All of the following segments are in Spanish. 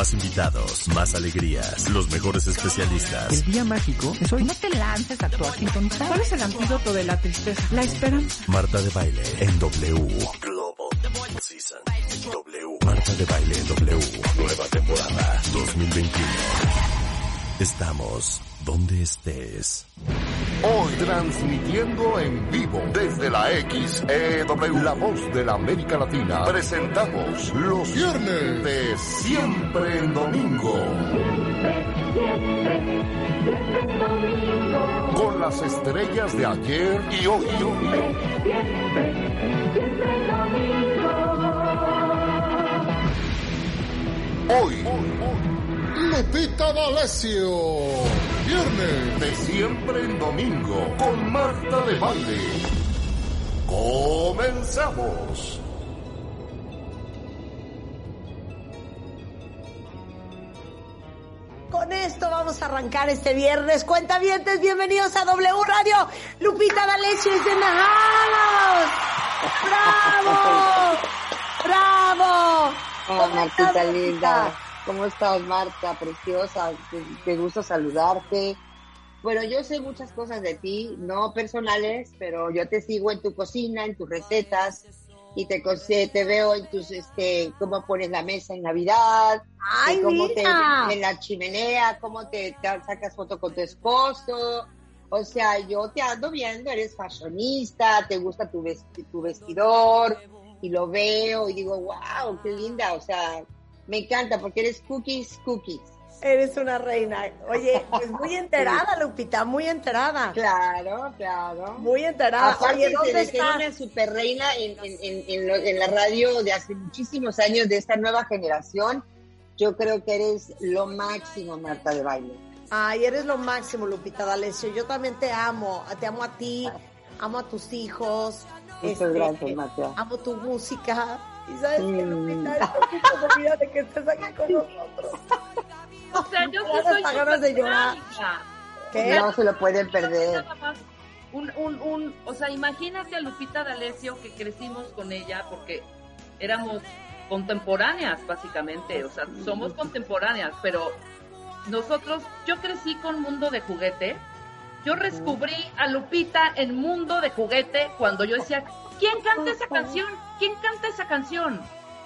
Más invitados, más alegrías, los mejores especialistas. El día mágico es hoy. No te lances a actuar sin contar. ¿Cuál es el antídoto de la tristeza? La esperanza. Marta de Baile en W. Global Season. W. Marta de Baile en W. Nueva temporada 2021. Estamos donde estés. Hoy transmitiendo en vivo desde la XEW, la voz de la América Latina, presentamos los viernes de Siempre en Domingo. Con las estrellas de ayer y hoy. Hoy, Lupita D'Alessio. Viernes de siempre en domingo con Marta de Valle. Comenzamos. Con esto vamos a arrancar este viernes. Cuentavientes, bienvenidos a W Radio. Lupita D'Alessio es de house. ¡Bravo! ¡Bravo! Oh, Martita linda. ¿Cómo estás, Marta? Preciosa. Te, gusta saludarte. Bueno, yo sé muchas cosas de ti, no personales, pero yo te sigo en tu cocina, en tus recetas, y te, te veo en tus, este, cómo pones la mesa en Navidad, Ay, cómo te, en la chimenea, cómo te, te sacas foto con tu esposo. O sea, yo te ando viendo, eres fashionista, te gusta tu, vesti- tu vestidor, y lo veo y digo, wow, qué linda. O sea, me encanta porque eres cookies, cookies. Eres una reina. Oye, pues muy enterada, Lupita, muy enterada. Claro, claro. Muy enterada. Aparte Oye, ¿dónde de ser estás? una super reina en, en, en, en lo- en la radio de hace muchísimos años de esta nueva generación, yo creo que eres lo máximo, Marta de baile. Ay, eres lo máximo, Lupita D'Alessio. Yo también te amo. Te amo a ti, amo a tus hijos. este, Muchas gracias, Marta. Amo tu música. Y sabes que, Mm. Lupita, estoy un poco dolida de que estés aquí con nosotros. O sea, yo dan soy hasta ganas de llorar. superfanática. ¿Qué? No se lo pueden perder. Un, un, un, o sea, imagínate a Lupita D'Alessio que crecimos con ella porque éramos contemporáneas, básicamente. O sea, somos contemporáneas, pero nosotros, yo crecí con Mundo de Juguete. Yo descubrí a Lupita en Mundo de Juguete cuando yo decía, ¿quién canta esa canción? ¿Quién canta esa canción?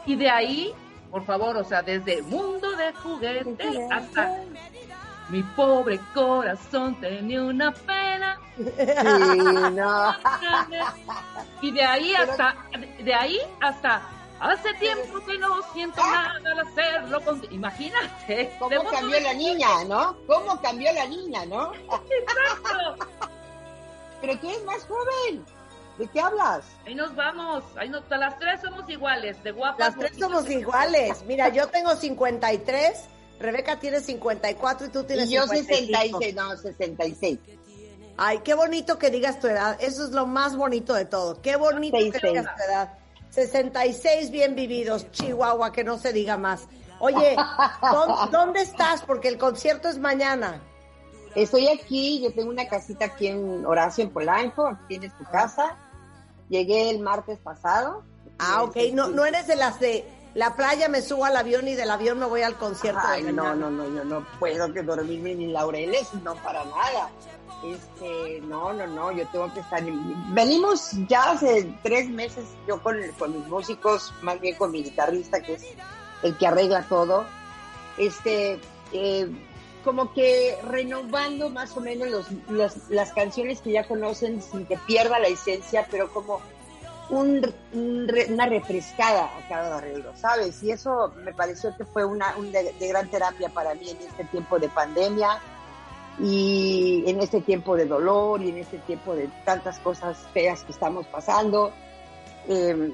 Y de ahí, por favor, o sea, desde Mundo de Juguete hasta mi pobre corazón tenía una pena. Sí, no. Y de ahí hasta, de ahí hasta, hace tiempo que no siento nada al hacerlo con... Imagínate. ¿Cómo cambió la niña, no? ¿Cómo cambió la niña, no? Exacto. Pero tú eres más joven. ¿De qué hablas? Ahí nos vamos. Ahí nos, las tres somos iguales, de guapas. Las tres somos iguales. Mira, yo tengo 53, Rebeca tiene 54 y tú tienes Y yo 55. 66, no, 66. Ay, qué bonito que digas tu edad. Eso es lo más bonito de todo. Qué bonito que 66. digas tu edad. 66 bien vividos, Chihuahua, que no se diga más. Oye, ¿dó- ¿dónde estás? Porque el concierto es mañana. Estoy aquí, yo tengo una casita aquí en Horacio, en Polanco, aquí tienes tu casa. Llegué el martes pasado. Ah, ok. No, no eres de las de la playa, me subo al avión y del avión me voy al concierto. de Ay, no, no, no, yo no puedo que dormirme ni laureles, no para nada. Este, no, no, no, yo tengo que estar. Venimos ya hace tres meses, yo con, con mis músicos, más bien con mi guitarrista, que es el que arregla todo. Este, eh, como que renovando más o menos los, las canciones que ya conocen sin que pierda la esencia, pero como un, un una refrescada a cada arreglo, ¿sabes? Y eso me pareció que fue una un de, de gran terapia para mí en este tiempo de pandemia y en este tiempo de dolor y en este tiempo de tantas cosas feas que estamos pasando. Eh,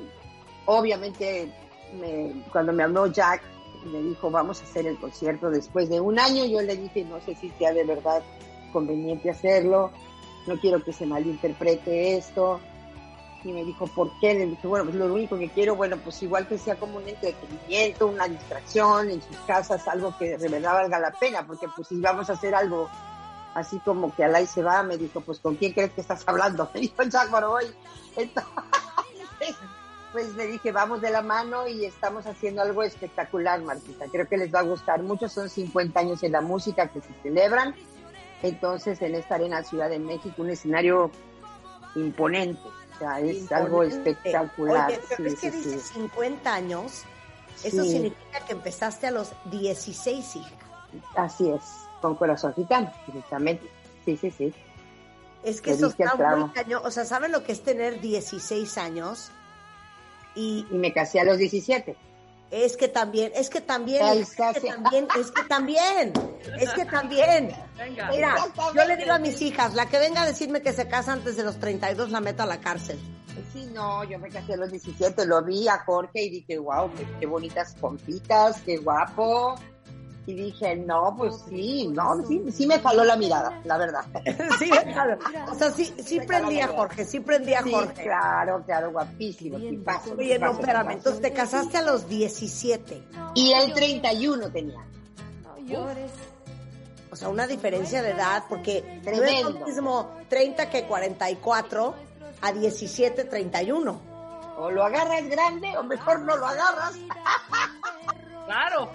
obviamente me, cuando me habló Jack, me dijo, vamos a hacer el concierto después de un año, yo le dije, no sé si sea de verdad conveniente hacerlo, no quiero que se malinterprete esto. Y me dijo, ¿por qué? Le dije, bueno, pues lo único que quiero, bueno, pues igual que sea como un entretenimiento, una distracción en sus casas, algo que de verdad valga la pena, porque pues si vamos a hacer algo así como que Alay se va, me dijo, pues ¿con quién crees que estás hablando? Me dijo Jack hoy. Entonces, pues le dije, vamos de la mano y estamos haciendo algo espectacular, Martita. Creo que les va a gustar mucho. Son 50 años en la música que se celebran. Entonces, en esta arena Ciudad de México, un escenario imponente. O sea, es algo espectacular. Oye, pero es que dices 50 años. Eso significa que empezaste a los 16, hija. Así es, con corazón gitano, directamente. Sí, sí, sí. Es que eso está muy cañón. O sea, ¿saben lo que es tener 16 años? Y, me casé a los 17. Es que también, es que también, es que también, es que también, es que también. Mira, yo le digo a mis hijas, la que venga a decirme que se casa antes de los 32 la meto a la cárcel. Sí, no, yo me casé a los 17, lo vi a Jorge y dije, wow, qué, bonitas pompitas, qué guapo. Y dije, no, pues sí, no, sí, sí me faló la mirada, la verdad. sí, claro. O sea, sí, sí prendía Jorge, sí prendía Jorge. Claro, claro, guapísimo. Oye, no, espérame, entonces te casaste a los 17. Y el 31 tenía. O sea, una diferencia de edad, porque no es lo mismo 30 que 44 a 17, 31. O lo agarras grande o mejor no lo agarras. claro.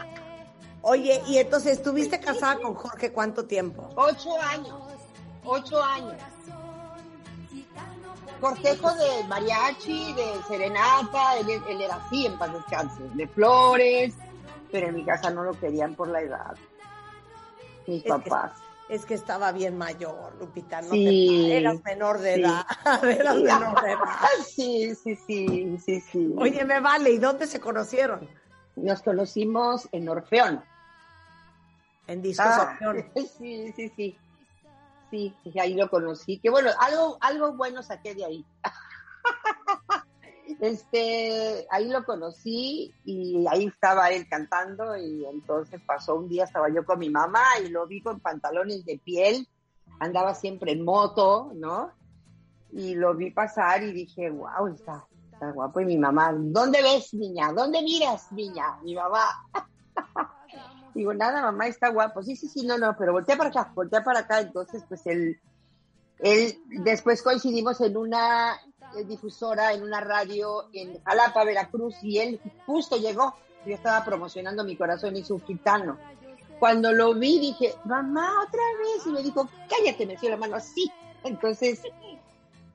Oye, y entonces, ¿estuviste casada con Jorge cuánto tiempo? Ocho años. Ocho años. Cortejo de mariachi, de serenata, él, era así en paz descanse, de flores, pero en mi casa no lo querían por la edad. Mis papás. es que estaba bien mayor, Lupita, no sí, eras menor de edad, eras menor de edad. Sí, sí, sí, sí, sí. Oye, me vale, ¿y dónde se conocieron? Nos conocimos en Orfeón. En discos ah, Sí, sí, sí. Sí, ahí lo conocí. Que bueno, algo, algo bueno saqué de ahí. este, ahí lo conocí y ahí estaba él cantando y entonces pasó un día, estaba yo con mi mamá y lo vi con pantalones de piel, andaba siempre en moto, ¿no? Y lo vi pasar y dije, wow, está, está guapo. Y mi mamá, ¿dónde ves, niña? ¿Dónde miras, niña? Mi mamá. Digo, nada, mamá está guapo. Sí, sí, sí, no, no, pero voltea para acá, voltea para acá. Entonces, pues él, él, después coincidimos en una difusora, en una radio en Jalapa, Veracruz, y él justo llegó. Yo estaba promocionando mi corazón y su gitano. Cuando lo vi, dije, mamá, otra vez. Y me dijo, cállate, me dio la mano así. Entonces,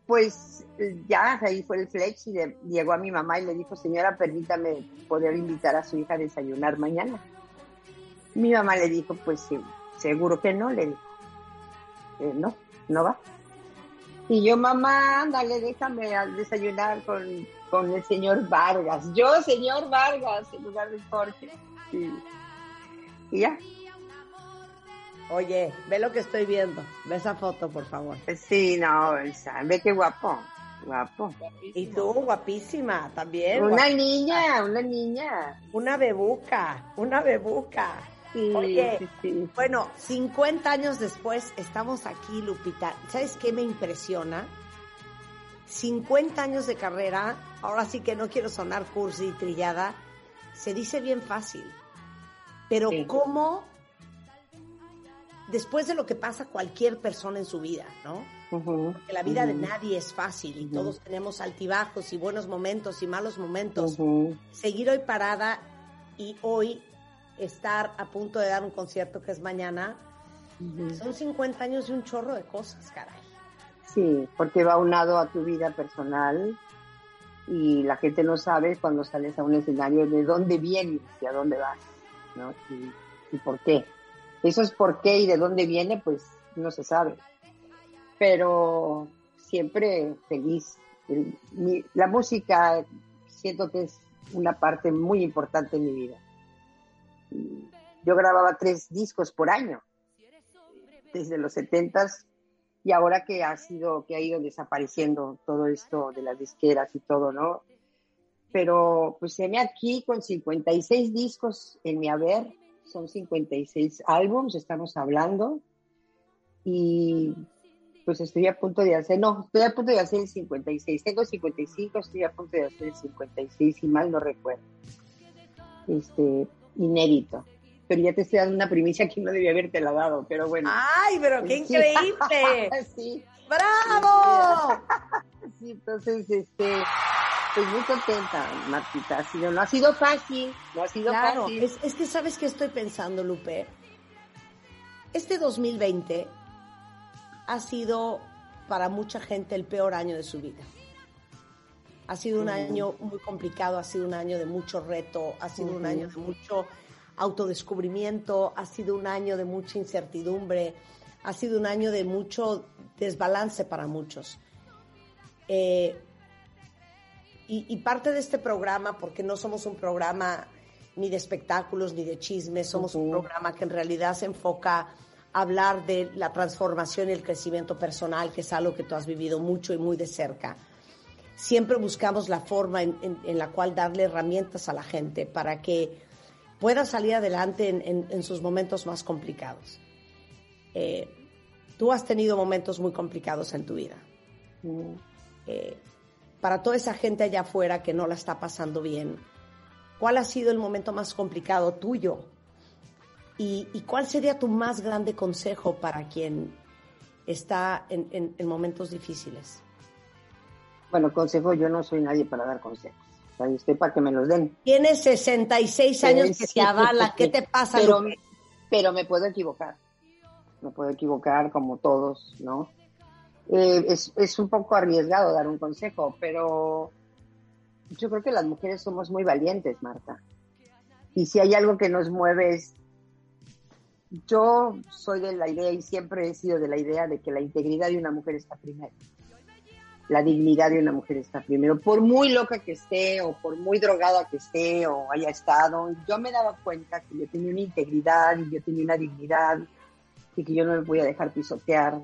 pues ya ahí fue el flex y llegó a mi mamá y le dijo, señora, permítame poder invitar a su hija a desayunar mañana. Mi mamá le dijo, pues sí, seguro que no, le dijo, eh, no, no va. Y yo, mamá, ándale, déjame desayunar con, con el señor Vargas. Yo, señor Vargas, en lugar de Jorge. Y, y ya. Oye, ve lo que estoy viendo. Ve esa foto, por favor. Sí, no, ve qué guapo. Guapo. Y tú, guapísima, también. Una niña, una niña. Una bebuca, una bebuca. Oye, bueno, 50 años después estamos aquí, Lupita. ¿Sabes qué me impresiona? 50 años de carrera, ahora sí que no quiero sonar cursi y trillada, se dice bien fácil. Pero ¿cómo, después de lo que pasa cualquier persona en su vida, ¿no? Porque la vida de nadie es fácil y todos tenemos altibajos y buenos momentos y malos momentos. Seguir hoy parada y hoy estar a punto de dar un concierto que es mañana, son 50 años de un chorro de cosas, caray. Sí, porque va unado a tu vida personal y la gente no sabe cuando sales a un escenario de dónde vienes y a dónde vas, ¿no? Y, por qué. Eso es por qué y de dónde viene, pues no se sabe. Pero siempre feliz. la música siento que es una parte muy importante en mi vida yo grababa tres discos por año, desde los setentas, y ahora que ha sido, que ha ido desapareciendo todo esto de las disqueras y todo, ¿no? pero pues se me aquí con 56 discos en mi haber, son 56 álbums, estamos hablando, y pues estoy a punto de hacer, no, estoy a punto de hacer el 56, tengo 55, estoy a punto de hacer el 56, si mal no recuerdo. Este, inédito. Pero ya te estoy dando una primicia que no debía haberte la dado, pero bueno. ¡Ay, pero qué Sí. increíble! sí, ¡Bravo! sí, entonces, este, pues muy contenta, Martita. Ha sido, no ha sido fácil, no ha sido Claro, fácil. es, es que sabes que estoy pensando, Lupe. Este 2020 ha sido para mucha gente el peor año de su vida. Ha sido un año muy complicado, ha sido un año de mucho reto, ha sido un año de mucho autodescubrimiento, ha sido un año de mucha incertidumbre, ha sido un año de mucho desbalance para muchos. Eh, y, y parte de este programa, porque no somos un programa ni de espectáculos ni de chismes, somos un programa que en realidad se enfoca a hablar de la transformación y el crecimiento personal, que es algo que tú has vivido mucho y muy de cerca. Siempre buscamos la forma en, la cual darle herramientas a la gente para que pueda salir adelante en, sus momentos más complicados. Eh, tú has tenido momentos muy complicados en tu vida Mm. eh, para toda esa gente allá afuera que no la está pasando bien, ¿cuál ha sido el momento más complicado tuyo? ¿Y, cuál sería tu más grande consejo para quien está en momentos difíciles? Bueno, consejo, yo no soy nadie para dar consejos. Yo estoy para que me los den. Tienes 66 años que Sí, te avala. ¿Qué te pasa, Pero, Lupe? pero me puedo equivocar. Me puedo equivocar como todos, ¿no? Eh, es, es un poco arriesgado dar un consejo, pero yo creo que las mujeres somos muy valientes, Marta. Y si hay algo que nos mueve es... Yo soy de la idea y siempre he sido de la idea de que la integridad de una mujer está primero. La dignidad de una mujer está primero. Por muy loca que esté o por muy drogada que esté o haya estado, yo me daba cuenta que yo tenía una integridad y yo tenía una dignidad y que yo no me podía dejar pisotear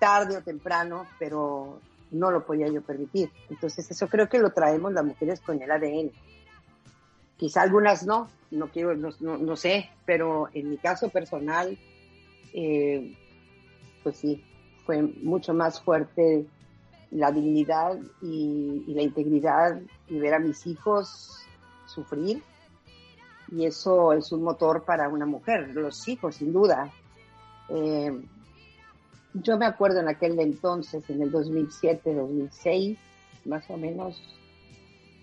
tarde o temprano, pero no lo podía yo permitir. Entonces eso creo que lo traemos las mujeres con el ADN. Quizá algunas no, no quiero, no, no- no sé, pero en mi caso personal, eh, pues sí, fue mucho más fuerte la dignidad y, la integridad y ver a mis hijos sufrir. Y eso es un motor para una mujer, los hijos, sin duda. Eh, yo me acuerdo en aquel entonces, en el 2007, 2006, más o menos,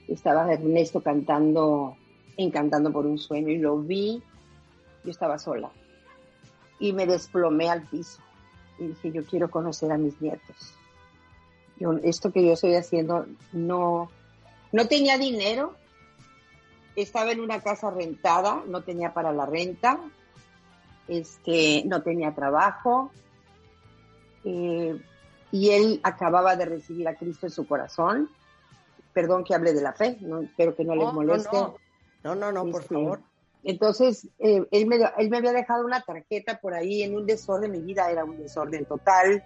estaba Ernesto cantando, encantando por un sueño y lo vi, yo estaba sola y me desplomé al piso y dije, yo quiero conocer a mis nietos. Yo, esto que yo estoy haciendo no, no tenía dinero, estaba en una casa rentada, no tenía para la renta, este, no tenía trabajo, eh, y él acababa de recibir a Cristo en su corazón. Perdón que hable de la fe, no, espero que no, les No, moleste. no. No, no, no, por Este, favor. Entonces, eh, él, me, él me había dejado una tarjeta por ahí en un desorden, mi vida era un desorden total,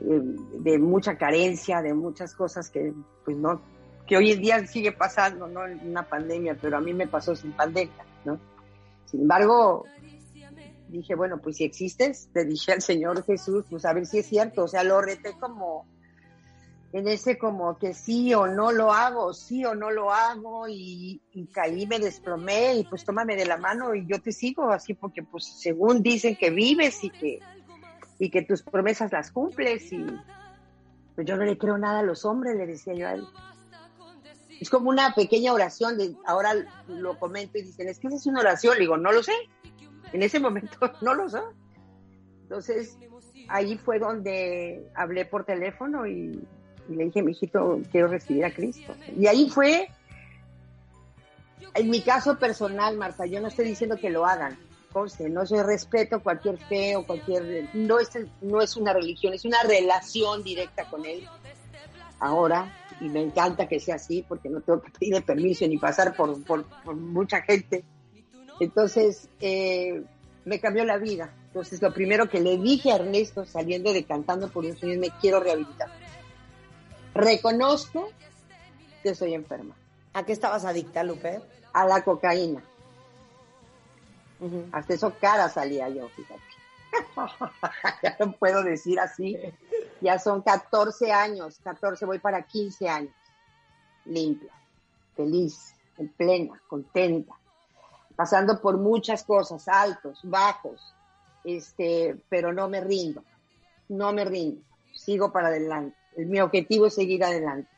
de mucha carencia, de muchas cosas que, pues no, que hoy en día sigue pasando, ¿no? Una pandemia, pero a mí me pasó sin pandemia, ¿no? Sin embargo, dije, bueno, pues si existes, te dije al Señor Jesús, pues a ver si es cierto, o sea, lo reté como en ese como que sí o no lo hago, sí o no lo hago, y, y caí, me desplomé, y pues tómame de la mano y yo te sigo así, porque pues según dicen que vives y que, y que tus promesas las cumples, y pues yo no le creo nada a los hombres, le decía yo a él. Es como una pequeña oración, de, ahora lo comento y dicen, es que esa es una oración, le digo, no lo sé, en ese momento no lo sé. Entonces, ahí fue donde hablé por teléfono y, y le dije, mijito, quiero recibir a Cristo. Y ahí fue, en mi caso personal, Marta, yo no estoy diciendo que lo hagan, conste, no soy respeto cualquier fe o cualquier, no es, no es una religión, es una relación directa con Él. Ahora, y me encanta que sea así, porque no tengo que pedir permiso ni pasar por, por, por mucha gente. Entonces, eh, me cambió la vida. Entonces, lo primero que le dije a Ernesto saliendo de Cantando por un Sueño me quiero rehabilitar. Reconozco que soy enferma. ¿A qué estabas adicta, Lupe? A la cocaína. Hasta eso cara salía yo, fíjate. ya no puedo decir así. Ya son 14 años, 14, voy para 15 años. Limpia, feliz, en plena, contenta, pasando por muchas cosas, altos, bajos, este, pero no me rindo, no me rindo, sigo para adelante. Mi objetivo es seguir adelante.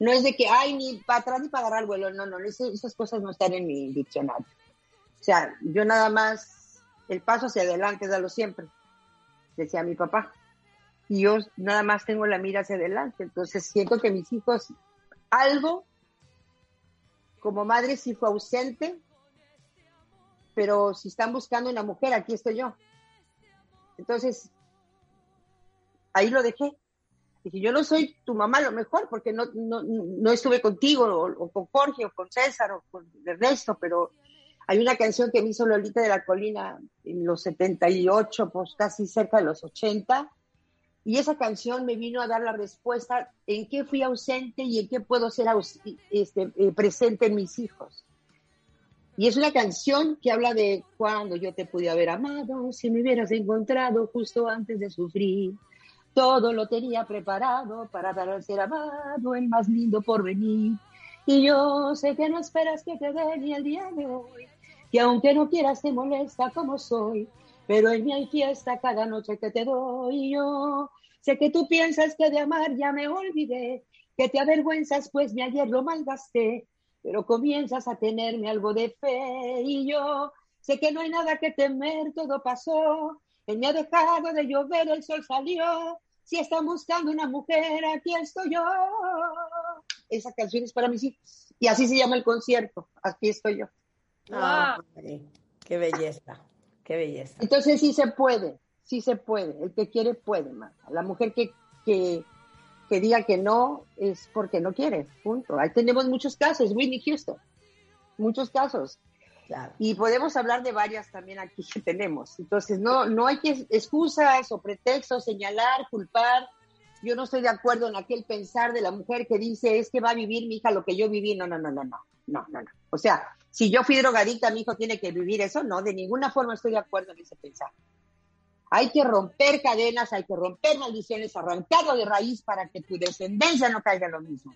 No es de que, ay, ni para atrás ni para agarrar el vuelo, no, no, esas cosas no están en mi diccionario. O sea, yo nada más, el paso hacia adelante, dalo siempre, decía mi papá. Y yo nada más tengo la mira hacia adelante. Entonces siento que mis hijos, algo, como madre sí fue ausente, pero si están buscando una mujer, aquí estoy yo. Entonces, ahí lo dejé. Dije, yo no soy tu mamá lo mejor, porque no, no, no estuve contigo, o, o, con Jorge, o con César, o con Ernesto, pero hay una canción que me hizo Lolita de la Colina en los 78, pues casi cerca de los 80, y esa canción me vino a dar la respuesta en qué fui ausente y en qué puedo ser este, eh, presente en mis hijos. Y es una canción que habla de cuando yo te pude haber amado, si me hubieras encontrado justo antes de sufrir. Todo lo tenía preparado para dar al ser amado el más lindo por venir. Y yo sé que no esperas que te dé ni el día de hoy, que aunque no quieras te molesta como soy, pero en mí hay fiesta cada noche que te doy yo. Sé que tú piensas que de amar ya me olvidé, que te avergüenzas pues me ayer lo malgasté, pero comienzas a tenerme algo de fe y yo sé que no hay nada que temer, todo pasó. Él me ha dejado de llover, el sol salió. Si están buscando una mujer, aquí estoy yo. Esa canción es para mis hijos. Y así se llama el concierto. Aquí estoy yo. Ah, qué belleza, qué belleza. Entonces sí se puede, sí se puede. El que quiere puede, Marta. La mujer que, que, que, diga que no es porque no quiere, punto. Ahí tenemos muchos casos, Whitney Houston, muchos casos. Y podemos hablar de varias también aquí que tenemos. Entonces, no, no hay que excusas o pretextos, señalar, culpar. Yo no estoy de acuerdo en aquel pensar de la mujer que dice es que va a vivir mi hija lo que yo viví. No, no, no, no, no, no, no, no. O sea, si yo fui drogadicta, mi hijo tiene que vivir eso. No, de ninguna forma estoy de acuerdo en ese pensar. Hay que romper cadenas, hay que romper maldiciones, arrancarlo de raíz para que tu descendencia no caiga en lo mismo.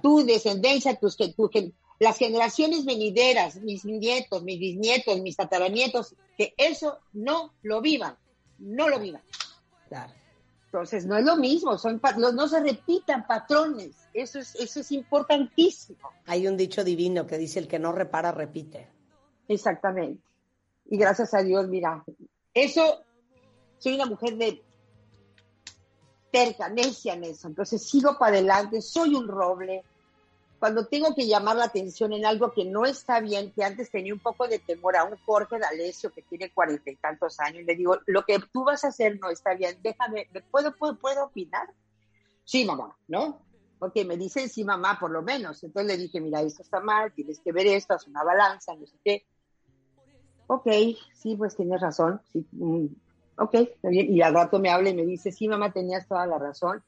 Tu descendencia, tus, tu, las generaciones venideras, mis nietos, mis bisnietos, mis tataranietos, que eso no lo vivan, no lo vivan. Entonces, no es lo mismo, son no se repitan patrones, eso es, eso es importantísimo. Hay un dicho divino que dice, el que no repara, repite. Exactamente. Y gracias a Dios, mira, eso, soy una mujer de terca, necia en eso, entonces sigo para adelante, soy un roble, cuando tengo que llamar la atención en algo que no está bien, que antes tenía un poco de temor a un Jorge D'Alessio que tiene cuarenta y tantos años, le digo, lo que tú vas a hacer no está bien, déjame, ¿puedo, puedo, puedo opinar? Sí, mamá, ¿no? Ok, me dicen sí, mamá, por lo menos. Entonces le dije, mira, esto está mal, tienes que ver esto, haz una balanza, no sé qué. Ok, sí, pues tienes razón. Sí, mm, ok, y al rato me habla y me dice, sí, mamá, tenías toda la razón.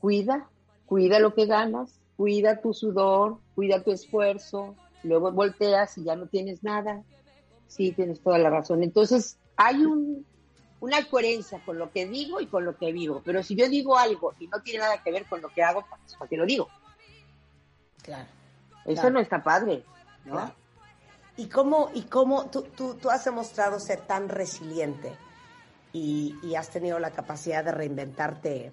Cuida, cuida lo que ganas, cuida tu sudor, cuida tu esfuerzo, luego volteas y ya no tienes nada. Sí, tienes toda la razón. Entonces, hay un, una coherencia con lo que digo y con lo que vivo. Pero si yo digo algo y no tiene nada que ver con lo que hago, pues, ¿para qué lo digo? Claro. Eso no está padre, ¿no? ¿Y cómo, y cómo tú, tú, tú, has demostrado ser tan resiliente y, y has tenido la capacidad de reinventarte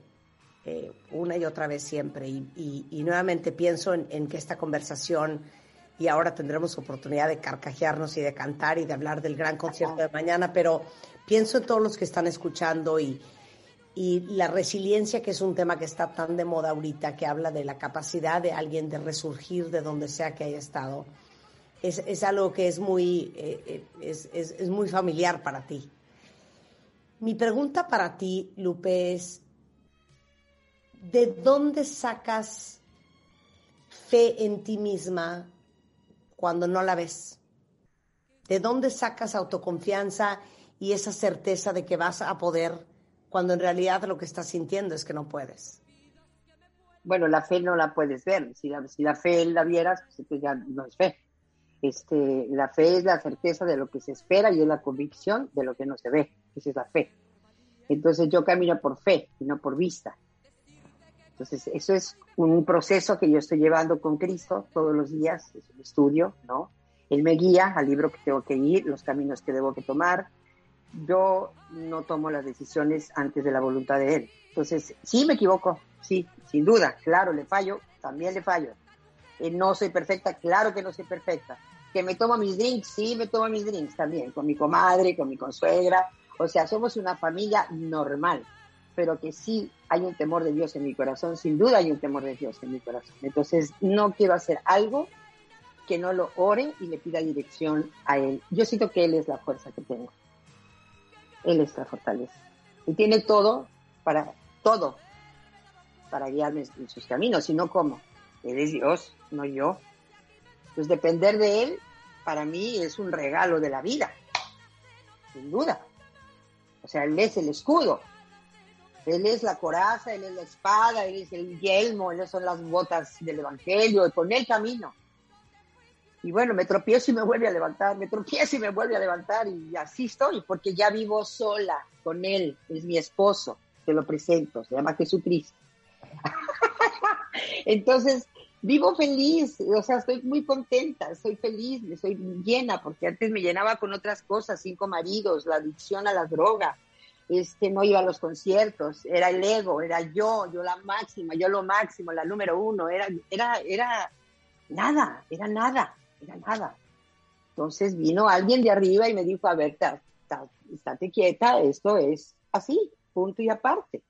eh, una y otra vez siempre. Y, nuevamente pienso en, que esta conversación, y ahora tendremos oportunidad de carcajearnos y de cantar y de hablar del gran concierto de mañana, pero pienso en todos los que están escuchando y, y la resiliencia, que es un tema que está tan de moda ahorita, que habla de la capacidad de alguien de resurgir de donde sea que haya estado. Es, es algo que es muy, eh, eh, es, es, es muy familiar para ti. Mi pregunta para ti, Lupe, es, ¿de dónde sacas fe en ti misma cuando no la ves? ¿De dónde sacas autoconfianza y esa certeza de que vas a poder cuando en realidad lo que estás sintiendo es que no puedes? bueno, la fe no la puedes ver. Si la, fe la vieras, pues ya no es fe. Este, la fe es la certeza de lo que se espera y es la convicción de lo que no se ve. Esa es la fe. Entonces yo camino por fe y no por vista. Entonces eso es un proceso que yo estoy llevando con Cristo todos los días, es un estudio, ¿no? Él me guía al libro que tengo que ir, los caminos que debo que tomar. Yo no tomo las decisiones antes de la voluntad de Él. Entonces, sí me equivoco, sí, sin duda, claro, le fallo, también le fallo. Eh, no soy perfecta, claro que no soy perfecta. Que me tomo mis drinks, sí me tomo mis drinks también, con mi comadre, con mi consuegra. O sea, somos una familia normal, pero que sí hay un temor de Dios en mi corazón, sin duda hay un temor de Dios en mi corazón. Entonces, no quiero hacer algo que no lo ore y le pida dirección a Él. Yo siento que Él es la fuerza que tengo. Él es la fortaleza. Y tiene todo para todo para guiarme en sus caminos, sino cómo. Él es Dios, no yo. Pues depender de Él, para mí, es un regalo de la vida, sin duda. O sea, Él es el escudo, Él es la coraza, Él es la espada, Él es el yelmo, Él son las botas del Evangelio, y con Él camino. Y bueno, me tropiezo y me vuelve a levantar, me tropiezo y me vuelve a levantar, y así estoy, porque ya vivo sola con Él, es mi esposo te lo presento, se llama Jesucristo. Entonces, vivo feliz, o sea, estoy muy contenta, estoy feliz, estoy llena, porque antes me llenaba con otras cosas, cinco maridos, la adicción a la droga, este, no iba a los conciertos, era el ego, era yo, yo la máxima, yo lo máximo, la número uno, era, era, era nada, era nada, era nada. Entonces vino alguien de arriba y me dijo, a ver, estate quieta, esto es así, punto y aparte.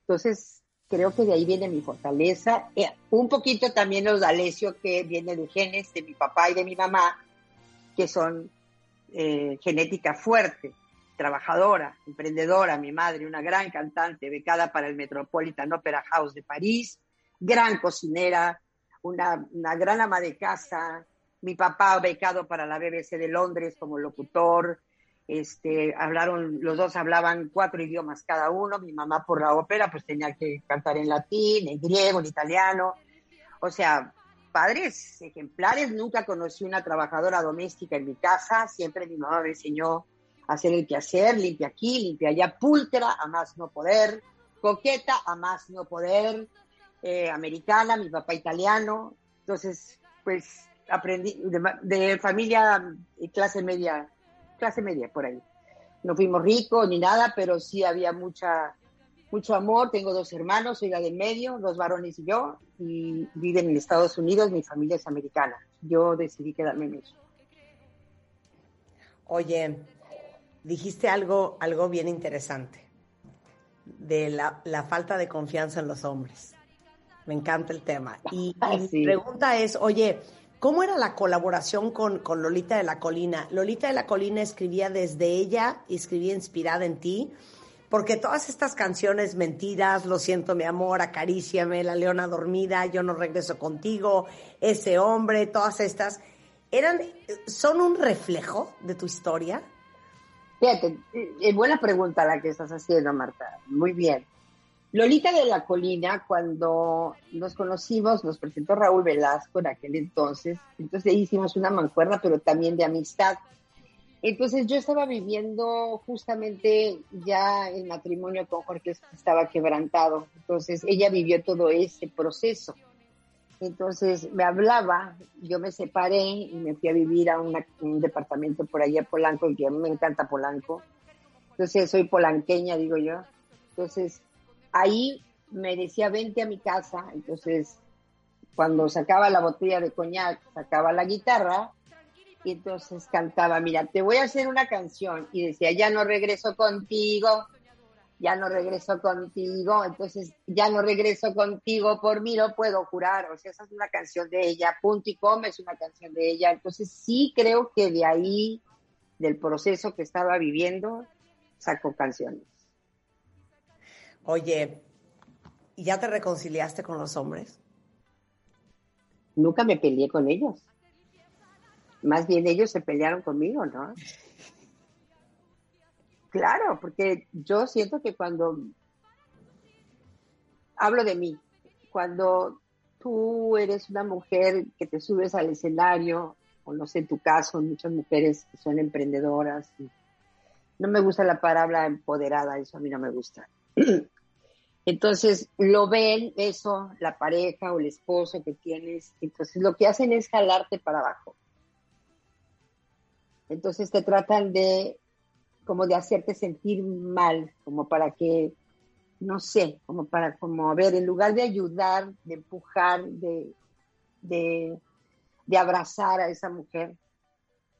Entonces, creo que de ahí viene mi fortaleza. Eh, un poquito también los D'Alessio, que viene de genes de mi papá y de mi mamá, que son eh, genética fuerte, trabajadora, emprendedora, mi madre, una gran cantante, becada para el Metropolitan Opera House de París, gran cocinera, una, una gran ama de casa, mi papá becado para la BBC de Londres como locutor, este, hablaron, los dos hablaban cuatro idiomas cada uno, mi mamá por la ópera pues tenía que cantar en latín, en griego, en italiano, o sea, padres ejemplares, nunca conocí una trabajadora doméstica en mi casa, siempre mi mamá me enseñó hacer el quehacer, limpia aquí, limpia allá, púltera, a más no poder, coqueta, a más no poder, eh, americana, mi papá italiano, entonces pues aprendí de, familia y clase media clase media por ahí. No fuimos ricos ni nada, pero sí había mucha, mucho amor. Tengo dos hermanos, soy la del medio, dos varones y yo, y viven en Estados Unidos, mi familia es americana. Yo decidí quedarme en eso. Oye, dijiste algo, algo bien interesante de la, la, falta de confianza en los hombres. Me encanta el tema. Y, mi pregunta es, oye, ¿Cómo era la colaboración con, con, Lolita de la Colina? Lolita de la Colina escribía desde ella y escribía inspirada en ti, porque todas estas canciones mentiras, Lo siento mi amor, Acaríciame, La Leona Dormida, Yo no regreso contigo, Ese hombre, todas estas, eran, ¿son un reflejo de tu historia? Fíjate, es buena pregunta la que estás haciendo, Marta. Muy bien. Lolita de la Colina, cuando nos conocimos, nos presentó Raúl Velasco en aquel entonces, entonces hicimos una mancuerna, pero también de amistad. Entonces yo estaba viviendo justamente ya el matrimonio con Jorge estaba quebrantado, entonces ella vivió todo ese proceso. Entonces me hablaba, yo me separé y me fui a vivir a un departamento por allá Polanco, que a mí me encanta Polanco. Entonces soy polanqueña, digo yo. Entonces ahí me decía, vente a mi casa. Entonces, cuando sacaba la botella de coñac, sacaba la guitarra y entonces cantaba, mira, te voy a hacer una canción. Y decía, ya no regreso contigo, ya no regreso contigo. Entonces, ya no regreso contigo, por mí no puedo jurar. O sea, esa es una canción de ella. Punto y come es una canción de ella. Entonces, sí creo que de ahí, del proceso que estaba viviendo, sacó canciones. Oye, ¿y ya te reconciliaste con los hombres? Nunca me peleé con ellos. Más bien ellos se pelearon conmigo, ¿no? Claro, porque yo siento que cuando hablo de mí, cuando tú eres una mujer que te subes al escenario, o no sé, en tu caso, muchas mujeres son emprendedoras. no me gusta la palabra empoderada, eso a mí no me gusta. Entonces lo ven eso, la pareja o el esposo que tienes, entonces lo que hacen es jalarte para abajo. Entonces te tratan de como de hacerte sentir mal, como para que, no sé, como para, como, a ver, en lugar de ayudar, de empujar, de, de, de abrazar a esa mujer,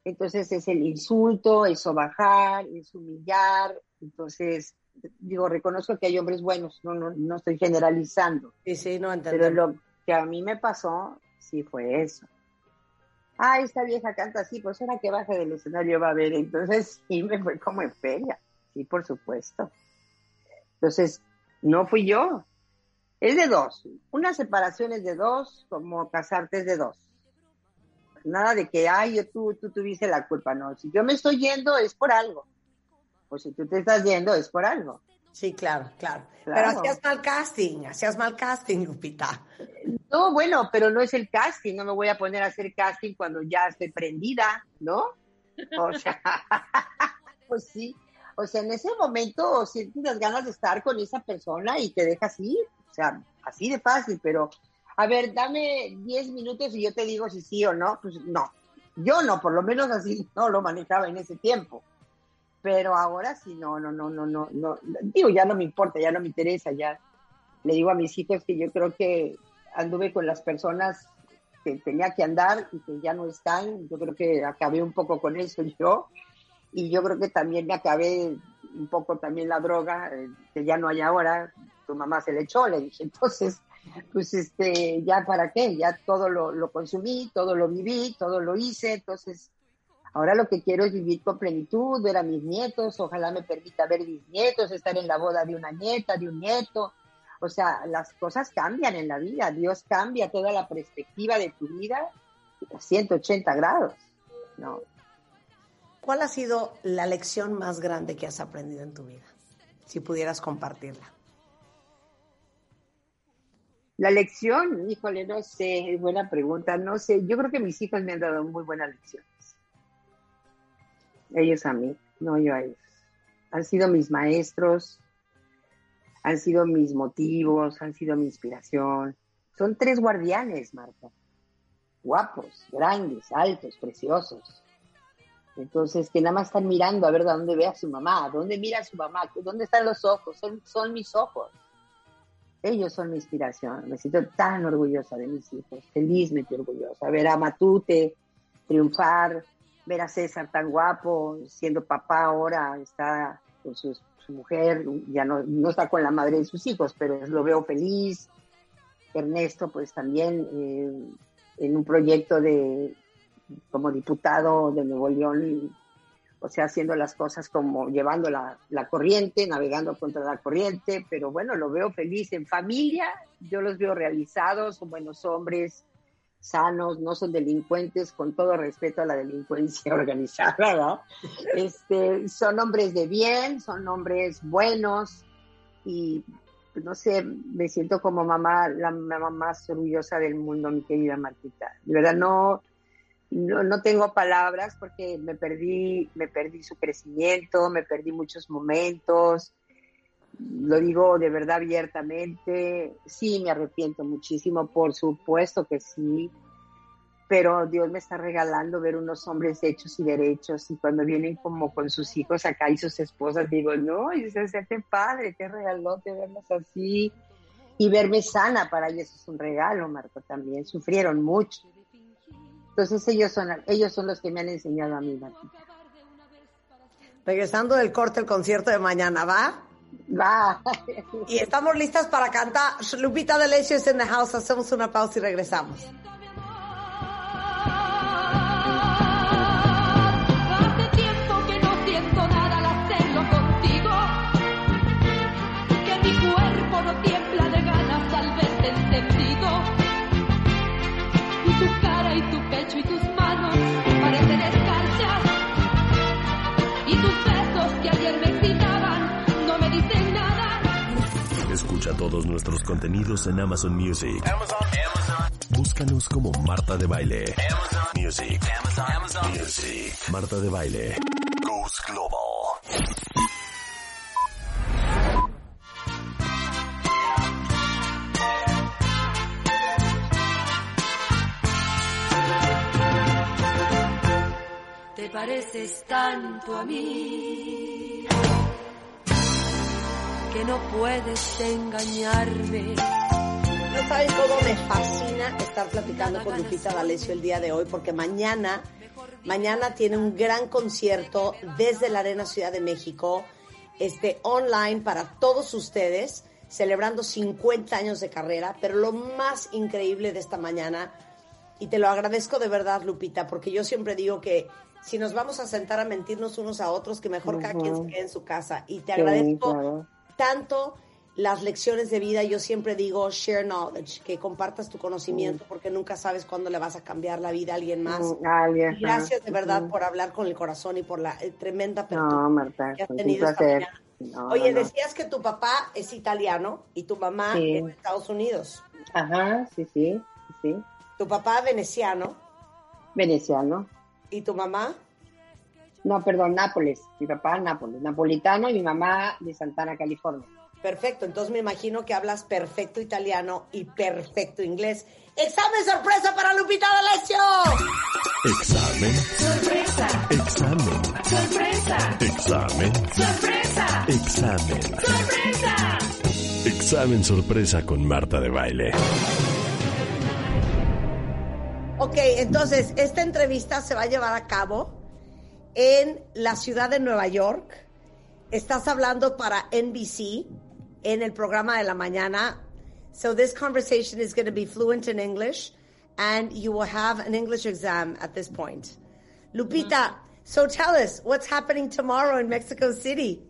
entonces es el insulto, es bajar, es humillar, entonces digo, reconozco que hay hombres buenos, no, no, no estoy generalizando. Sí, sí, no entiendo. Pero lo que a mí me pasó, sí fue eso. Ah, esta vieja canta así, pues ahora que baje del escenario va a ver. Entonces sí me fue como en feria, sí, por supuesto. Entonces, no fui yo. Es de dos. Una separación es de dos, como casarte es de dos. Nada de que, ay, yo, tú, tú tuviste la culpa, no. Si yo me estoy yendo es por algo. Pues si tú te estás yendo es por algo. Sí, claro, claro, Pero hacías mal casting, hacías mal casting, Lupita. No, bueno, pero no es el casting, no me voy a poner a hacer casting cuando ya estoy prendida, ¿no? O sea, pues sí. O sea, en ese momento sientes las ganas de estar con esa persona y te dejas ir. O sea, así de fácil, pero a ver, dame 10 minutos y yo te digo si sí o no. Pues no. Yo no, por lo menos así no lo manejaba en ese tiempo pero ahora sí, no, no, no, no, no, no, digo, ya no me importa, ya no me interesa, ya le digo a mis hijos que yo creo que anduve con las personas que tenía que andar y que ya no están, yo creo que acabé un poco con eso yo, y yo creo que también me acabé un poco también la droga, eh, que ya no hay ahora, tu mamá se le echó, le dije, entonces, pues este, ya para qué, ya todo lo, lo consumí, todo lo viví, todo lo hice, entonces Ahora lo que quiero es vivir con plenitud, ver a mis nietos, ojalá me permita ver mis nietos, estar en la boda de una nieta, de un nieto. O sea, las cosas cambian en la vida, Dios cambia toda la perspectiva de tu vida a 180 grados, ¿no? ¿Cuál ha sido la lección más grande que has aprendido en tu vida? Si pudieras compartirla. La lección, híjole, no sé, buena pregunta, no sé. Yo creo que mis hijos me han dado muy buena lección ellos a mí, no yo a ellos. Han sido mis maestros, han sido mis motivos, han sido mi inspiración. Son tres guardianes, Marta. Guapos, grandes, altos, preciosos. Entonces, que nada más están mirando a ver de dónde ve a su mamá, dónde mira a su mamá, dónde están los ojos, son, son mis ojos. Ellos son mi inspiración. Me siento tan orgullosa de mis hijos, felizmente orgullosa. Ver a Matute triunfar, ver a César tan guapo, siendo papá ahora, está con su, mujer, ya no, no, está con la madre de sus hijos, pero lo veo feliz. Ernesto, pues también eh, en un proyecto de como diputado de Nuevo León, o sea, haciendo las cosas como llevando la, la corriente, navegando contra la corriente, pero bueno, lo veo feliz en familia, yo los veo realizados, son buenos hombres, sanos, no son delincuentes, con todo respeto a la delincuencia organizada, ¿no? Este, son hombres de bien, son hombres buenos y no sé, me siento como mamá, la mamá más orgullosa del mundo, mi querida Martita. De verdad no, no, no, tengo palabras porque me perdí, me perdí su crecimiento, me perdí muchos momentos, lo digo de verdad abiertamente, sí me arrepiento muchísimo, por supuesto que sí, pero Dios me está regalando ver unos hombres hechos y derechos y cuando vienen como con sus hijos acá y sus esposas, digo, no, y se siente padre, qué regalote verlos así y verme sana, para ellos es un regalo, Marco, también, sufrieron mucho. Entonces ellos son, ellos son los que me han enseñado a mí, Marco. Regresando del corte, el concierto de mañana, ¿va? Va. Y estamos listas para cantar. Lupita D'Alessio es en the house. Hacemos una pausa y regresamos. Escucha todos nuestros contenidos en Amazon Music. Amazon, Amazon. Búscanos como Marta de Baile. Amazon Music. Amazon, Music. Marta de Baile. Goes Global. Te pareces tanto a mí que no puedes engañarme. No sabes cómo me fascina estar platicando con Lupita D'Alessio el día de hoy, porque mañana, mañana tiene un gran concierto desde la Arena Ciudad de México, este online para todos ustedes, celebrando 50 años de carrera, pero lo más increíble de esta mañana, y te lo agradezco de verdad, Lupita, porque yo siempre digo que si nos vamos a sentar a mentirnos unos a otros, que mejor cada quien se quede en su casa. Y te Sí, agradezco claro. Tanto las lecciones de vida, yo siempre digo share knowledge, que compartas tu conocimiento porque nunca sabes cuándo le vas a cambiar la vida a alguien más. Mm, alguien, gracias de verdad por hablar con el corazón y por la eh, tremenda apertura No, Marta, que has tenido esta. No, Oye, no. decías que tu papá es italiano y tu mamá Sí. es de Estados Unidos. Ajá, sí, sí, sí. Tu papá veneciano Veneciano. y tu mamá No, perdón, Nápoles. Mi papá, Nápoles. Napolitano y mi mamá de Santana, California. Perfecto, entonces me imagino que hablas perfecto italiano y perfecto inglés. ¡Examen sorpresa para Lupita D'Alessio! Examen. Sorpresa. Examen. Sorpresa. Examen. Sorpresa. Examen. Sorpresa. Examen sorpresa con Marta de Baile. Ok, entonces esta entrevista se va a llevar a cabo en la ciudad de Nueva York. Estás hablando para NBC en el programa de la mañana. So this conversation is going to be fluent in English and you will have an English exam at this point. Lupita, so tell us what's happening tomorrow in Mexico City.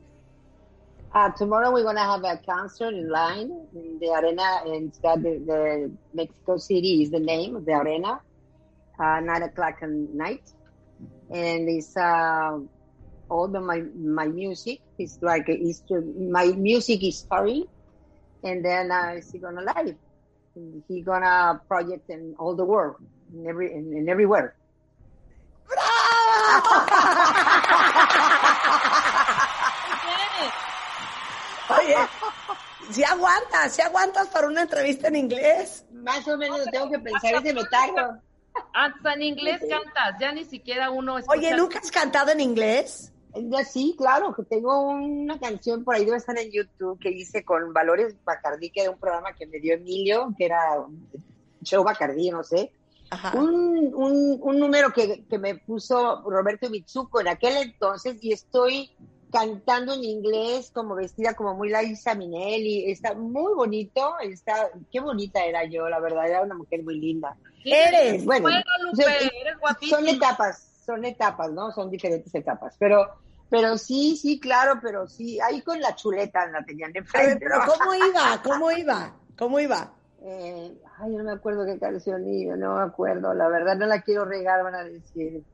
Uh, tomorrow we're going to have a concert in line in the arena in got the, the Mexico City is the name of the arena. Uh, nine o'clock at night. And it's, uh, all the, my, my music is like, it's, my music is starring. And then, uh, is he gonna live? He gonna project in all the world, in every, in, in everywhere. Oye, si aguantas, si aguantas para una entrevista en inglés. Más o menos tengo que pensar ese metallo. Hasta en inglés cantas, ya ni siquiera uno escucha. Oye, ¿nunca has cantado en inglés? Ya sí, claro, que tengo una canción por ahí, debe estar en YouTube, que hice con Valores Bacardí, que era un programa que me dio Emilio, que era un show Bacardí, no sé. Ajá. Un, un, un número que, que me puso Roberto Mitsuko en aquel entonces y estoy cantando en inglés como vestida como muy Liza Minnelli, está muy bonito, está, qué bonita era yo, la verdad, era una mujer muy linda. Sí, Eres. Bueno, Bueno, Lupe, son- eres guapísima. son etapas, son etapas, ¿no? Son diferentes etapas, pero pero sí, sí, claro, pero sí, ahí con la chuleta la tenían A ver, enfrente. pero ¿no? ¿cómo iba? ¿Cómo iba? ¿Cómo iba? Eh, ay, no me acuerdo qué canción iba, no me acuerdo, la verdad no la quiero regar, van a decir.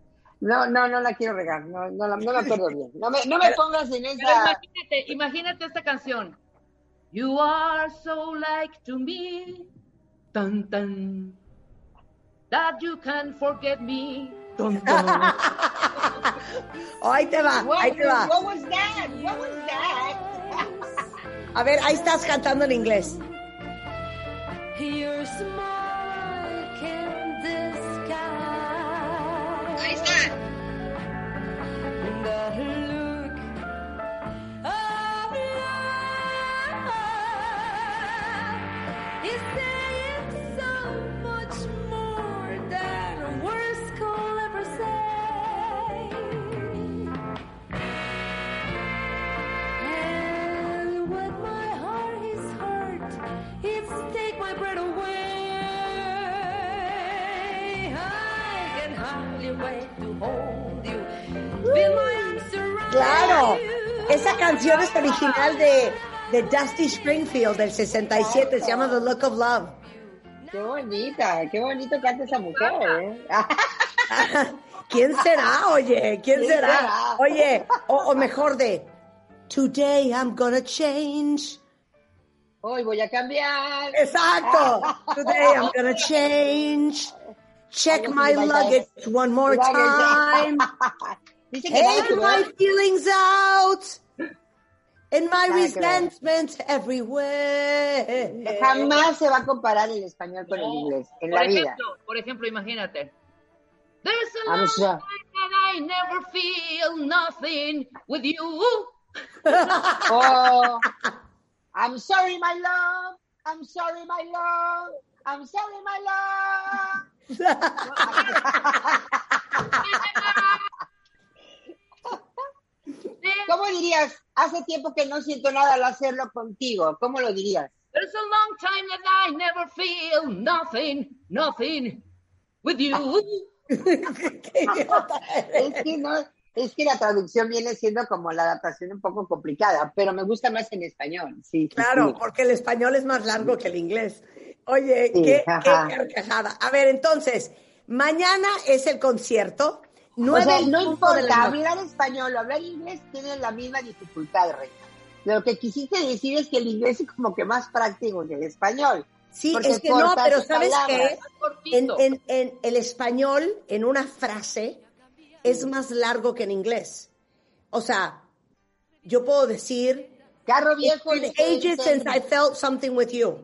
No, no, no la quiero regar, no, no, la- no me acuerdo bien. No me, no me pongas en Pero esa... imagínate, imagínate esta canción. You are so like to me, tan tan, that you can forget me. Dun. Oh, ahí te va, What, ahí te va. what was that? What was that? A ver, ahí estás cantando en inglés. Your smile Ahí está. Claro, esa canción es original de, de Dusty Springfield del 67, se llama The Look of Love. Qué bonita, qué bonito canta esa mujer, ¿eh? ¿Quién será, oye? ¿Quién ¿Quién será? será? Oye, o, o mejor de Today I'm gonna change. Hoy voy a cambiar. Exacto. Today I'm gonna change. Check my luggage one more time. Take my feelings out. And my ver. resentment everywhere. Jamás se va a comparar el español con el No. inglés en por la vida. ejemplo, por ejemplo, imagínate. There's a long sure. time that I never feel nothing with you. Oh, I'm sorry, my love. I'm sorry, my love. I'm sorry, my love. ¿Cómo dirías? Hace tiempo que no siento nada al hacerlo contigo. ¿Cómo lo dirías? There's a long time that I never feel nothing, nothing with you. Es que no, es que la traducción viene siendo como la adaptación un poco complicada, pero me gusta más en español. Sí, sí, Claro, sí. porque el español es más largo que el inglés. Oye, Sí, qué, qué carcajada. A ver, entonces, mañana es el concierto. O sea, no importa, hablar español o hablar inglés tienen la misma dificultad, Reina. Lo que quisiste decir es que el inglés es como que más práctico que el español. Sí, es que no, pero ¿sabes qué? En, Cortito. en, en el español, en una frase, es más largo que en inglés. O sea, yo puedo decir, Carro It's viejo. been dice- ages dice- since I felt something with you,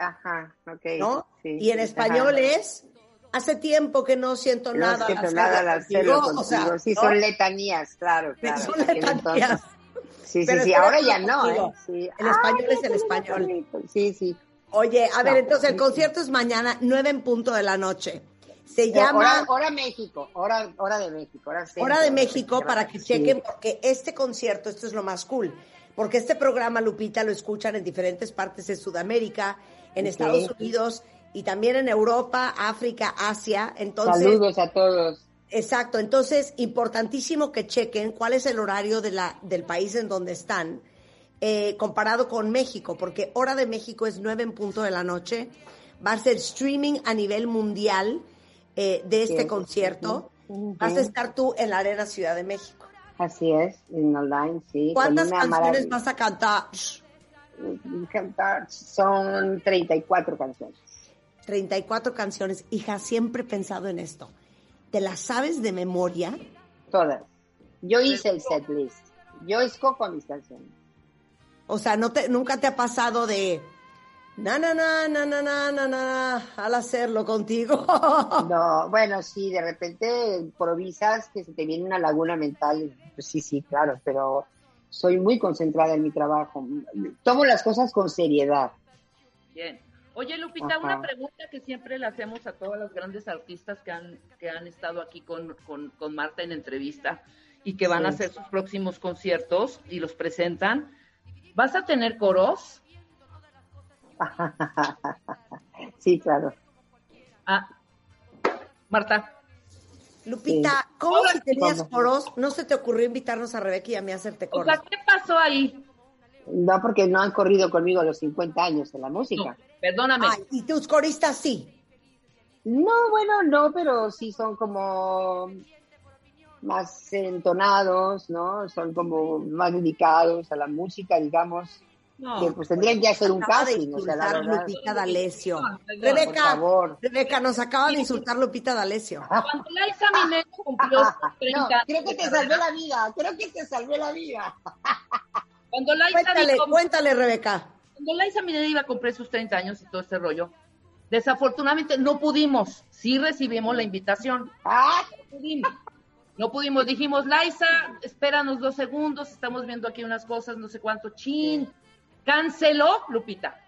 Ajá, ok. ¿no? sí, y en ajá. español es, hace tiempo que no siento No nada. siento nada al hacerlo contigo, o sea, contigo. sí, ¿no? son letanías, claro, claro. Son letanías. Sí, sí, sí, ahora ya no. ¿eh? Sí. El español Ay, es el español. bonito. Sí, sí. Oye, a ver, entonces el concierto es mañana, nueve en punto de la noche. Se Hora, llama hora México, hora, hora de México, hora, centro Hora de México para que Sí. chequen, porque este concierto, esto es lo más cool, porque este programa, Lupita, lo escuchan en diferentes partes de Sudamérica, en. Estados Unidos y también en Europa, África, Asia. Entonces, Saludos a todos. Exacto, entonces importantísimo que chequen cuál es el horario de la, del país en donde están eh, comparado con México, porque hora de México es 9 en punto de la noche, va a ser streaming a nivel mundial eh, de este Sí. concierto, vas a estar tú en la Arena Ciudad de México. Así es, en online, sí. ¿Cuántas canciones vas a cantar? Cantar, Son 34 canciones. 34 canciones. Hija, siempre he pensado en esto. ¿Te las sabes de memoria? Todas. Yo hice el set list. Yo escojo mis canciones. O sea, no te, nunca te ha pasado de na na na na na na na na al hacerlo contigo. No, bueno, sí, de repente improvisas que se te viene una laguna mental. Pues sí, sí, claro, pero soy muy concentrada en mi trabajo. Tomo las cosas con seriedad. Bien. Oye, Lupita, Ajá. una pregunta que siempre le hacemos a todas las grandes artistas que han, que han estado aquí con, con, con Marta en entrevista y que van a hacer sus próximos conciertos y los presentan. ¿Vas a tener coros? sí, claro. Ah, Marta, Lupita, ¿cómo Hola. si tenías coros no se te ocurrió invitarnos a Rebeca y a mí a hacerte o coros? sea, ¿qué pasó ahí? No, porque no han corrido conmigo los 50 años en la No, música. perdóname. Ay, y tus coristas sí. No, bueno, no, pero sí son como más entonados, ¿no? Son como más dedicados a la música, digamos. No. Que pues tendrían que hacer un casting, o sea, la verdad. Lupita D'Alessio. No, perdón, Rebeca, por favor. Rebeca, nos acaba de insultar Lupita D'Alessio. Cuando Liza Minnelli cumplió sus 30 No, años creo que te salvé la vida, creo que te salvé la vida. Cuando Liza, Cuéntale, dijo- cuéntale, Rebeca. cuando Liza Minnelli iba a cumplir sus 30 años y todo este rollo, desafortunadamente no pudimos. Sí recibimos la invitación, Ah, no pudimos. No pudimos, dijimos, Liza, espéranos dos segundos, estamos viendo aquí unas cosas, no sé cuánto, chin. Canceló, Lupita,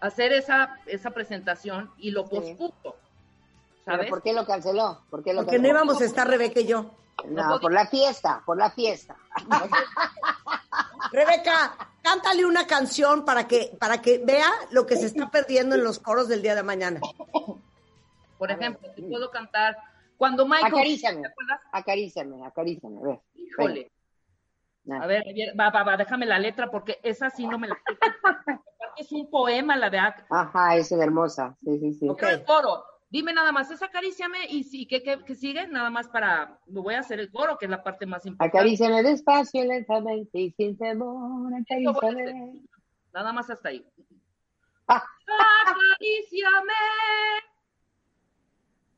hacer esa, esa presentación y lo Sí. pospuso. ¿pero ¿Sabes? ¿por qué lo canceló? ¿Por qué lo Porque no íbamos a estar Rebeca y yo. No, por la fiesta, por la fiesta. Rebeca, cántale una canción para que, para que vea lo que se está perdiendo en los coros del día de mañana. Por ejemplo, te puedo cantar cuando Michael... Acaríciame, ¿te acuerdas? acaríciame, acaríciame, a ver. Híjole. A ver, a ver, va, va, va, déjame la letra porque esa sí no me la Es un poema la de Ac- Ajá, es hermosa, sí, sí, sí. Ok. el coro. Dime nada más, es acaríciame y sí, ¿qué, qué, qué sigue? Nada más para, me voy a hacer el coro, que es la parte más importante. Acaríciame despacio, lentamente y sin temor, acaríciame. Nada más hasta ahí. Acaríciame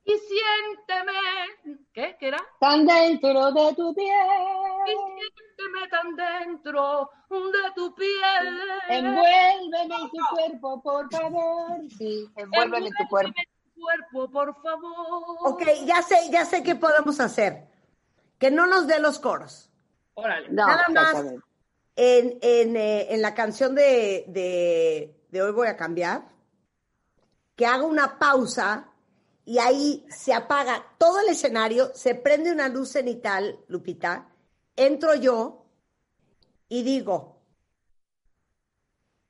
y siénteme. ¿Qué? ¿Qué era? Tan dentro de tu Y piel. siénteme tan dentro de tu piel. Envuélveme en tu cuerpo, por favor. Sí, envuélveme en tu cuerpo. Envuélveme en tu cuerpo, por favor. Ok, ya sé, ya sé qué podemos hacer. Que no nos dé los coros. Órale. No, Nada más. En, en, eh, en la canción de, de, de Hoy Voy a Cambiar, que haga una pausa y ahí se apaga todo el escenario, se prende una luz cenital, Lupita, entro yo y digo,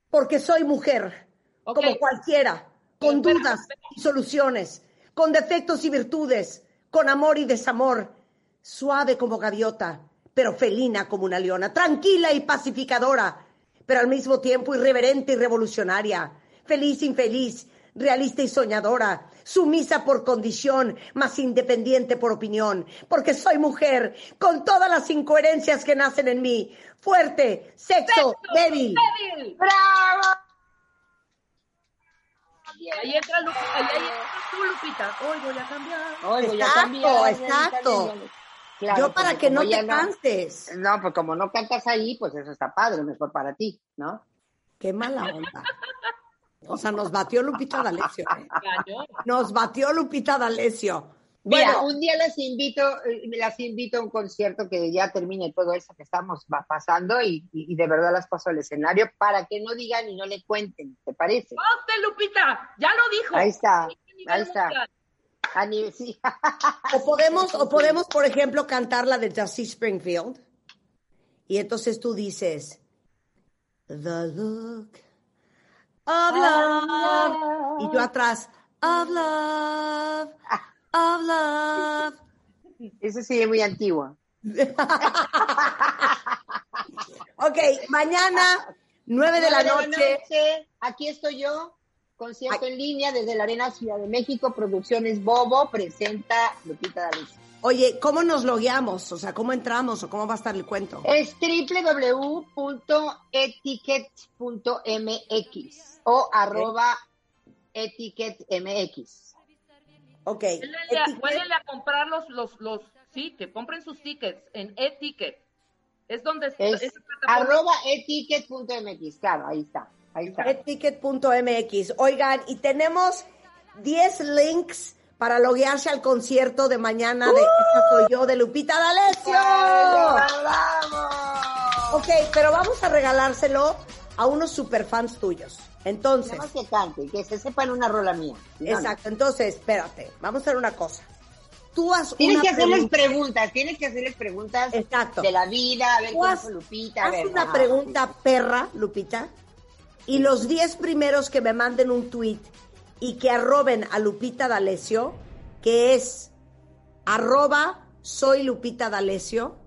porque soy mujer, como cualquiera, con dudas y soluciones, con defectos y virtudes, con amor y desamor, suave como gaviota, pero felina como una leona, tranquila y pacificadora, pero al mismo tiempo irreverente y revolucionaria, feliz, infeliz, realista y soñadora, sumisa por condición, más independiente por opinión, porque soy mujer, con todas las incoherencias que nacen en mí, fuerte, sexo, débil. Débil. ¡Bravo! Ahí entra, Lupi- ahí, ahí entras tú, Lupita. Hoy voy a cambiar. Hoy voy a Exacto, cambiar, exacto. Claro, Yo para que no te canses. No, pues como no cantas ahí, pues eso está padre, mejor para ti, ¿no? Qué mala onda. O sea, nos batió Lupita D'Alessio. ¿eh? Nos batió Lupita D'Alessio. Mira, Bueno, un día las invito, eh, las invito a un concierto que ya termine todo eso que estamos pasando y, y- y de verdad las paso al escenario para que no digan y no le cuenten, ¿te parece? ¡Poste, Lupita! Ya lo dijo. Ahí está, ahí está. mundial. A nivel- sí. o podemos, o podemos, por ejemplo, cantar la de Dusty Springfield. Y entonces tú dices, The look of love. Y yo atrás, of love, of love. Eso sí es muy antiguo. Ok, mañana, 9 de la Nueve noche. Aquí estoy yo, concierto en línea desde la Arena Ciudad de México, Producciones Bobo, presenta Lupita D'Alessio. Oye, ¿cómo nos logueamos? O sea, ¿cómo entramos o cómo va a estar el cuento? Es www.etiquette.mx o arroba etiquettemx. Ok. Huélele a- etiquet- comprar los, los, los, sí, que compren sus tickets en e-ticket. Es donde está Es plataforma. arroba etiquet.mx, claro, ahí está, ahí está. Eticket.mx. Oigan, y tenemos 10 links para loguearse al concierto de mañana de Esta Soy Yo de Lupita D'Alessio. ¡Bravo! Ok, pero vamos a regalárselo a unos superfans tuyos. Entonces, Nada más que cante, que se sepan una rola mía. No, exacto, entonces, espérate, vamos a hacer una cosa. Tú haz Tienes que hacerles pregunta. preguntas, tienes que hacerles preguntas Exacto. de la vida, a ver cómo fue Lupita. a haz ver, una ajá. pregunta perra, Lupita, y los 10 primeros que me manden un tweet y que arroben a Lupita D'Alessio, que es arroba soy Lupita D'Alessio,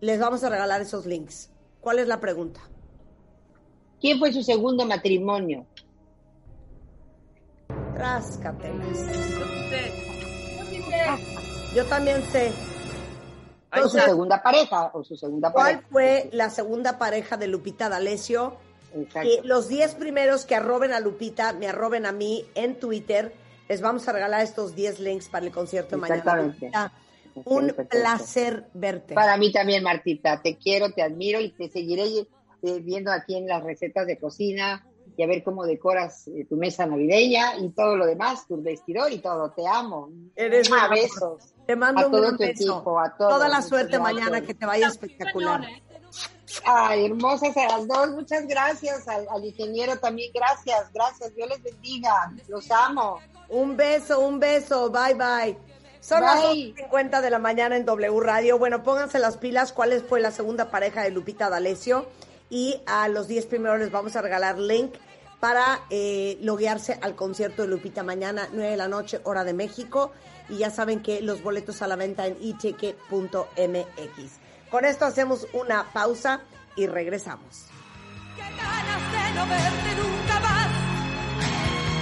les vamos a regalar esos links. ¿Cuál es la pregunta? ¿Quién fue su segundo matrimonio? Tráscatelas. Yo también sé. ¿O su segunda pareja? ¿O su segunda ¿Cuál pareja? fue la segunda pareja de Lupita D'Alessio? Y los 10 primeros que arroben a Lupita, me arroben a mí en Twitter, les vamos a regalar estos 10 links para el concierto mañana. Lupita, un placer verte. Para mí también, Martita. Te quiero, te admiro y te seguiré eh, viendo aquí en las recetas de cocina y a ver cómo decoras eh, tu mesa navideña y todo lo demás, tu vestidor y todo. Te amo. Eres un besos. Te mando a un todo gran tu beso. equipo, a todos. Toda la suerte mañana, que te vaya espectacular. Ay, hermosas a las dos. Muchas gracias. Al, al ingeniero también, gracias. Gracias. Dios les bendiga. Los amo. Un beso, un beso. Bye, bye. Son Bye. las 8.50 de la mañana en W Radio. Bueno, pónganse las pilas. ¿Cuál fue la segunda pareja de Lupita D'Alessio? Y a los 10 primeros les vamos a regalar link para eh, loguearse al concierto de Lupita mañana, 9 de la noche, hora de México. Y ya saben que los boletos a la venta en iticket.mx. Con esto hacemos una pausa y regresamos. Qué ganas de no verte nunca más.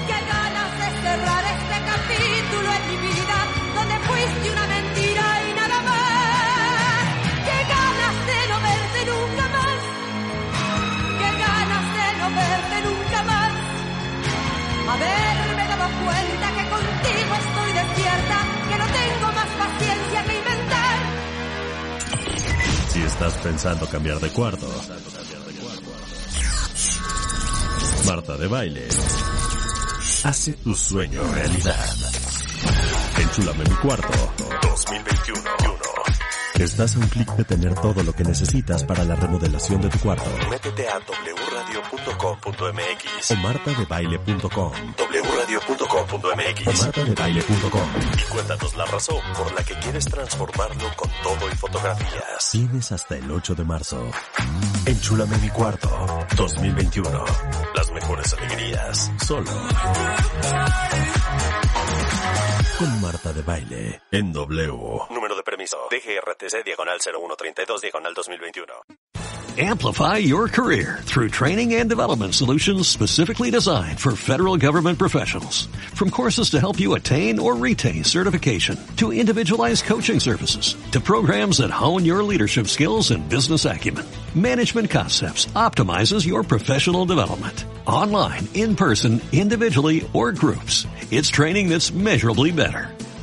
Qué ganas de cerrar este capítulo en mi vida donde fuiste una mentira y nada más. Qué ganas de no verte nunca más. Qué ganas de no verte ¿Estás pensando cambiar de cuarto? Marta de Baile hace tu sueño realidad. Enchúlame mi cuarto 2021. Estás a un clic de tener todo lo que necesitas para la remodelación de tu cuarto. Métete a wradio.com.mx o martadebaile.com. wradio.com.mx o martadebaile.com y cuéntanos la razón por la que quieres transformarlo con todo y fotografías. Tienes hasta el 8 de marzo. Enchúlame mi cuarto 2021. Las mejores alegrías solo con Marta de Baile en W. Número de permiso DGRTC diagonal 0132 diagonal 2021. Amplify your career through training and development solutions specifically designed for federal government professionals. From courses to help you attain or retain certification, to individualized coaching services, to programs that hone your leadership skills and business acumen, Management Concepts optimizes your professional development. Online, in person, individually, or groups, it's training that's measurably better.